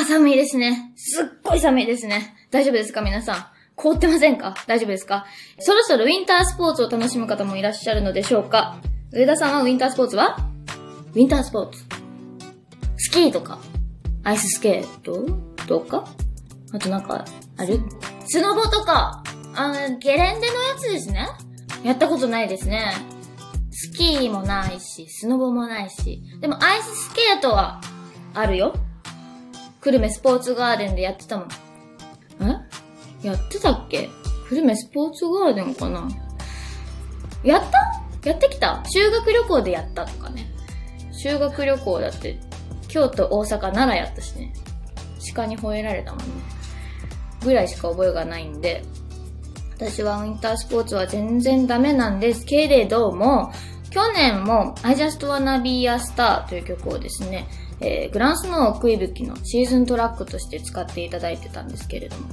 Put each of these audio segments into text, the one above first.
あ、寒いですね。すっごい寒いですね。大丈夫ですか皆さん？凍ってませんか？大丈夫ですか？そろそろウィンタースポーツを楽しむ方もいらっしゃるのでしょうか？上田さんはウィンタースポーツは？ウィンタースポーツ。スキーとか、アイススケート？とか？あとなんか、あるスノボとか、あの、ゲレンデのやつですねやったことないですね。スキーもないし、スノボもないし。でもアイススケートはあるよ。久留米スポーツガーデンでやってたもん。え？やってたっけ？久留米スポーツガーデンかな？やった？やってきた？修学旅行でやったとかね。修学旅行だって、京都、大阪、奈良やったしね。鹿に吠えられたもんね。ぐらいしか覚えがないんで、私はウィンタースポーツは全然ダメなんですけれども、去年も I Just Wanna Be a Star という曲をですね、えー、グランスノー奥井吹のシーズントラックとして使っていただいてたんですけれども、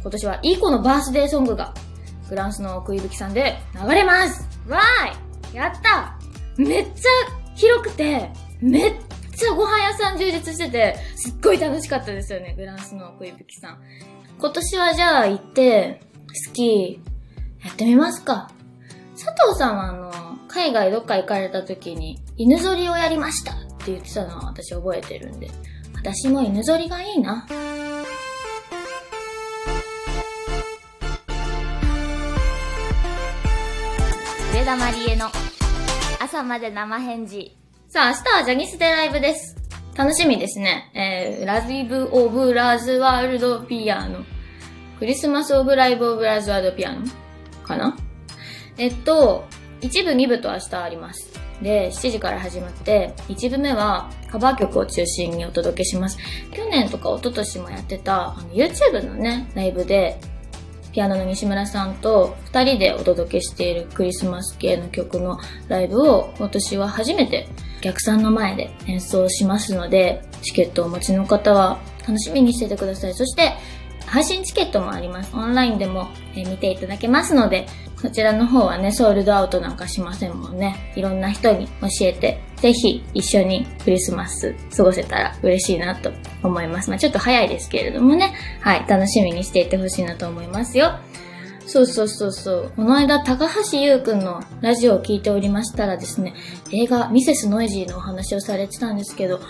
今年はいい子のバースデーソングがグランスノー奥井吹さんで流れますわーいやっためっちゃ広くて、めっちゃご飯屋さん充実してて、すっごい楽しかったですよね、グランスノー奥井吹さん。今年はじゃあ行って、スキー、やってみますか。佐藤さんはあの、海外どっか行かれた時に、犬ぞりをやりましたって言ってたのは私覚えてるんで、私も犬ぞりがいいな。上田まりえの朝まで生返事。さあ、明日はジャニスでライブです。楽しみですね。えー、ラズイブ・オブ・ラズ・ワールド・ピアノ。クリスマス・オブ・ライブ・オブ・ラズ・ワールド・ピアノかな？えっと、1部、2部と明日あります。で、7時から始まって、1部目はカバー曲を中心にお届けします。去年とか一昨年もやってた、あの YouTube のね、ライブで、ピアノの西村さんと2人でお届けしているクリスマス系の曲のライブを今年は初めてお客さんの前で演奏しますので、チケットをお持ちの方は楽しみにしててください。そして、配信チケットもあります。オンラインでも、え見ていただけますので、こちらの方はね、ソールドアウトなんかしませんもんね。いろんな人に教えて、ぜひ一緒にクリスマス過ごせたら嬉しいなと思います。まあちょっと早いですけれどもね。はい、楽しみにしていてほしいなと思いますよ。そうそうそうそう。この間、高橋優くんのラジオを聞いておりましたらですね、映画ミセスノイジーのお話をされてたんですけど、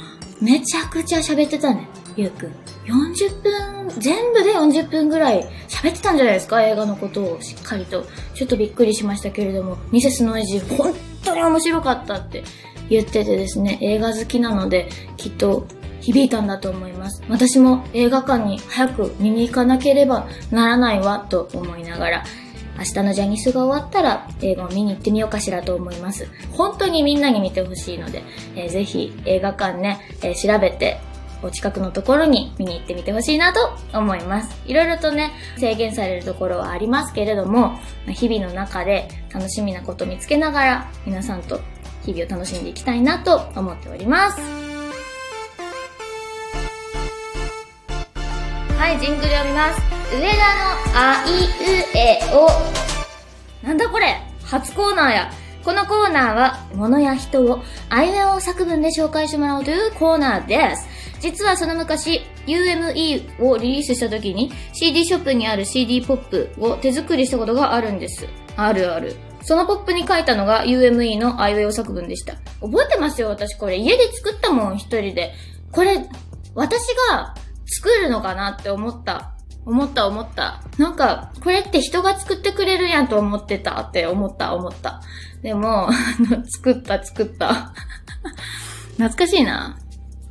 めちゃくちゃ喋ってたね、ゆうくん。40分、全部で40分ぐらい喋ってたんじゃないですか？映画のことをしっかりと。ちょっとびっくりしましたけれども、ミセスノイジー本当に面白かったって言っててですね、映画好きなので、きっと響いたんだと思います。私も映画館に早く見に行かなければならないわと思いながら、明日のジャニスが終わったら映画を見に行ってみようかしらと思います。本当にみんなに見てほしいので、えー、ぜひ映画館ね、えー、調べてお近くのところに見に行ってみてほしいなと思います。いろいろとね、制限されるところはありますけれども、日々の中で楽しみなことを見つけながら皆さんと日々を楽しんでいきたいなと思っております。はい、ジングル読みます。上田のあいうえお。なんだこれ初コーナーや。このコーナーは、物や人をあいうえお作文で紹介してもらおうというコーナーです。実はその昔、UME をリリースした時に CD ショップにある CD ポップを手作りしたことがあるんです。あるある。そのポップに書いたのが UME のあいうえお作文でした。覚えてますよ、私これ。家で作ったもん、一人で。これ、私が作るのかなって思った。思った思った。なんか、これって人が作ってくれるやんと思ってたって思った思った。でも、作った作った。懐かしいな。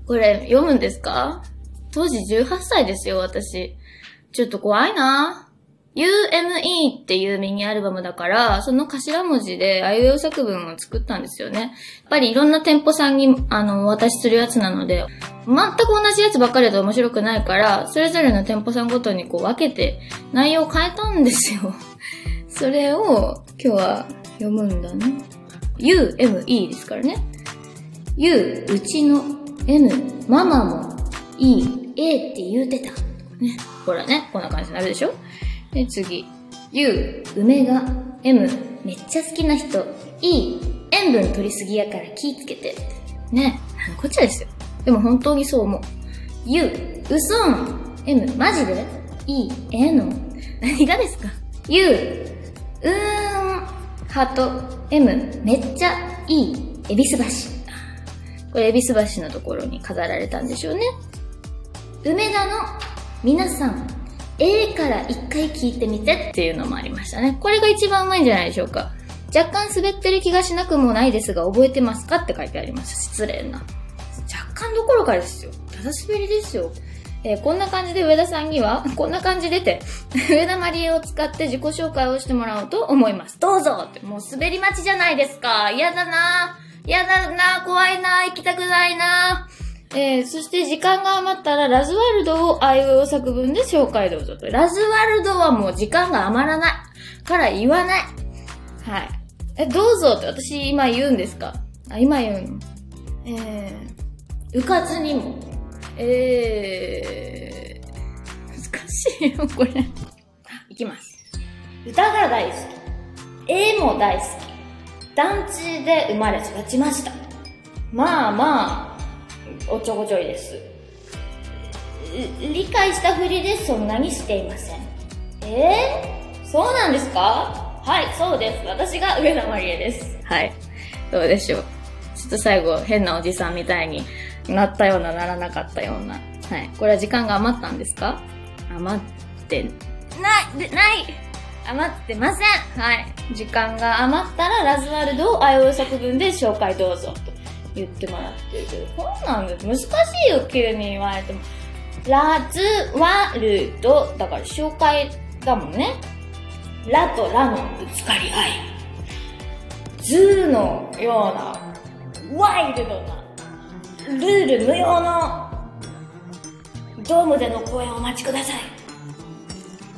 これ読むんですか？当時18歳ですよ、私。ちょっと怖いな。UME っていうミニアルバムだから、その頭文字であいう作文を作ったんですよね。やっぱりいろんな店舗さんに、あの、お渡しするやつなので、全く同じやつばっかりだと面白くないから、それぞれの店舗さんごとにこう分けて内容を変えたんですよ。それを今日は読むんだね。UME ですからね。U、うちの M、ママも E、A って言うてた。ね。ほらね、こんな感じになるでしょ？で、次。U、梅が M、めっちゃ好きな人。E、塩分取りすぎやから気ぃつけて。ね。こっちですよ。でも本当にそう思う。U、うそん。M、マジで ?E、えの？何がですか ?U、うーん、ハート。M、めっちゃいい、恵比寿橋。これ恵比寿橋のところに飾られたんでしょうね。梅田の皆さん、A から一回聞いてみてっていうのもありましたね。これが一番うまいんじゃないでしょうか。若干滑ってる気がしなくもないですが、覚えてますかって書いてあります。失礼な。若干どころかですよ。ただ滑りですよ。えー、こんな感じで上田さんには、こんな感じでて、上田まりえを使って自己紹介をしてもらおうと思います。どうぞって、もう滑り待ちじゃないですか。嫌だな嫌だな怖いな行きたくないなえー、そして時間が余ったらラズワルドをあいうえお作文で紹介どうぞと。ラズワルドはもう時間が余らないから言わない。はい。え、どうぞって私今言うんですか？あ、今言うの？えー、うかつにも。えー、難しいよ、これ。いきます。歌が大好き。絵も大好き。団地で生まれ育ちました。まあまあ、おちょこちょいです。理解したふりでそんなにしていません。えー、そうなんですか？はい、そうです。私が上田まりえです。はい。どうでしょう。ちょっと最後、変なおじさんみたいになったような、ならなかったような。はい。これは時間が余ったんですか？余って、ない、ない余ってませんはい。時間が余ったら、ラズワルドをあいう作文で紹介どうぞ。と言ってもらってるけど、そうなんです。難しいよ、急に言われても。ラズワルド、だから紹介だもんね。ラとラのぶつかり合い、ズーのような、ワイルドな、ルール無用の、ドームでの公演をお待ちください。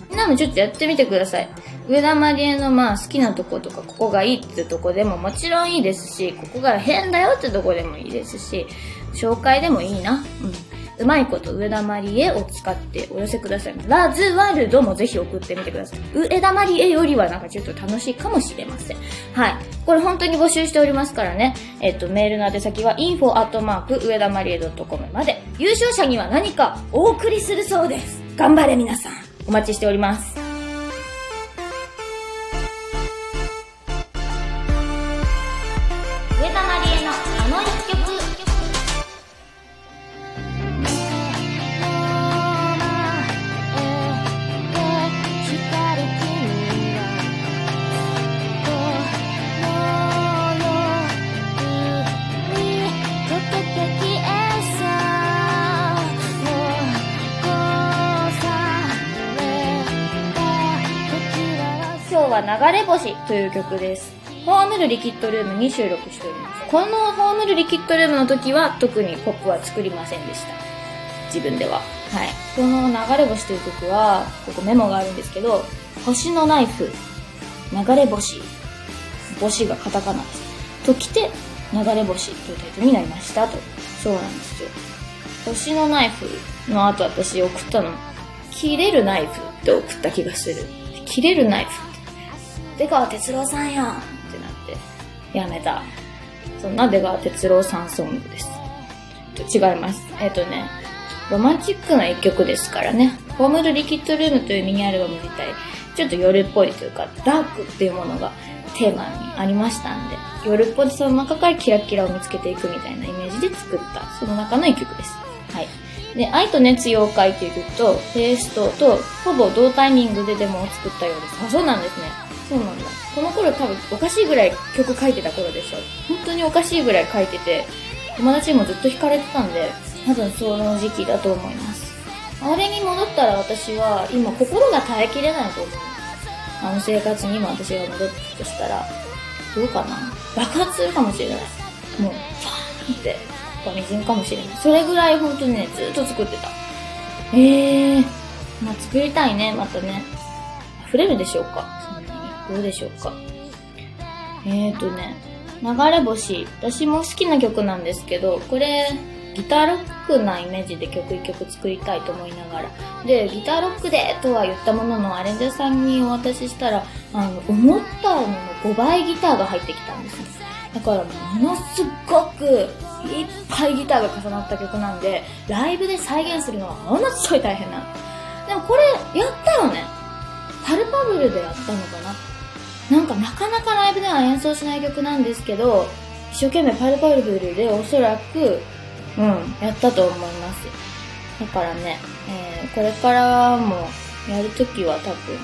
みんなもちょっとやってみてください。上田まりえのまあ好きなとことか、ここがいいってとこでももちろんいいですし、ここが変だよってとこでもいいですし、紹介でもいいな。うん。うまいこと上田まりえを使ってお寄せください。ラズワルドもぜひ送ってみてください。上田まりえよりはなんかちょっと楽しいかもしれません。はい。これ本当に募集しておりますからね。えっと、メールの宛先は info@ 上田まりえ .com まで。優勝者には何かお送りするそうです。頑張れ皆さん。お待ちしております。は流れ星という曲です。ホームルリキッドルームに収録しております。このホームルリキッドルームの時は特にポップは作りませんでした。自分では。はい。この流れ星という曲は、ここメモがあるんですけど、星のナイフ、流れ星、星がカタカナです。と来て、流れ星というタイトルになりましたと。そうなんですよ。星のナイフの後私送ったの、切れるナイフって送った気がする。切れるナイフ出川哲朗さんやんってなって、やめた。そんな出川哲朗さんソングです。違います。えっ、ー、とね、ロマンチックな一曲ですからね。ホームルリキッドルームというミニアルバム自体、ちょっと夜っぽいというか、ダークっていうものがテーマにありましたんで、夜っぽいその中からキラキラを見つけていくみたいなイメージで作った、その中の一曲です。はい。で、愛と熱妖怪という曲と、テイストと、ほぼ同タイミングでデモを作ったようです。あ、そうなんですね。そうなんだ。この頃多分おかしいぐらい曲書いてた頃でしょ。本当におかしいぐらい書いてて、友達にもずっと惹かれてたんで、多分その時期だと思います。あれに戻ったら私は今心が耐えきれないと思う。あの生活にも私が戻ったとしたら、どうかな爆発するかもしれない。もう、ファーンって、こみじんかもしれない。それぐらい本当にね、ずっと作ってた。ええー、まあ作りたいね、またね。溢れるでしょうかどうでしょうか？えーとね、流れ星。私も好きな曲なんですけど、これ、ギターロックなイメージで曲一曲作りたいと思いながら。で、ギターロックでとは言ったものの、アレンジャーさんにお渡ししたら、あの、思ったのの5倍ギターが入ってきたんですね。だから、ものすごくいっぱいギターが重なった曲なんで、ライブで再現するのはものすごい大変なの。でもこれ、やったよね。パルパブルでやったのかななんかなかなかライブでは演奏しない曲なんですけど、一生懸命パルパルブルでおそらく、うん、やったと思います。だからね、えー、これからもやるときは多分、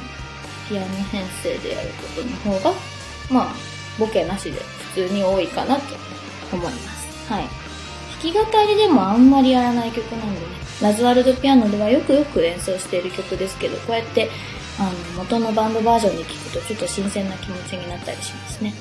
ピアノ編成でやることの方が、まあ、ボケなしで普通に多いかなと思います。はい。弾き語りでもあんまりやらない曲なんでね、ラズワルドピアノではよくよく演奏している曲ですけど、こうやってあの元のバンドバージョンで聴くとちょっと新鮮な気持ちになったりしますね。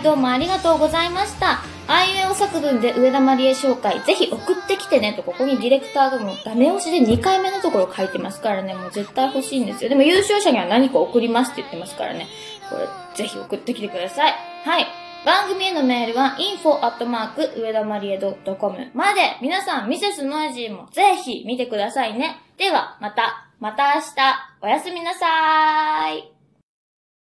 いどうもありがとうございました。あいうえお作文で上田まりえ紹介、ぜひ送ってきてねと、ここにディレクターがもうダメ押しで2回目のところ書いてますからね、もう絶対欲しいんですよ。でも優勝者には何か送りますって言ってますからね、これぜひ送ってきてください。はい。番組へのメールは info@ 上田まりえ .com まで、皆さん、ミセスノイジーもぜひ見てくださいね。では、また、また明日、おやすみなさーい。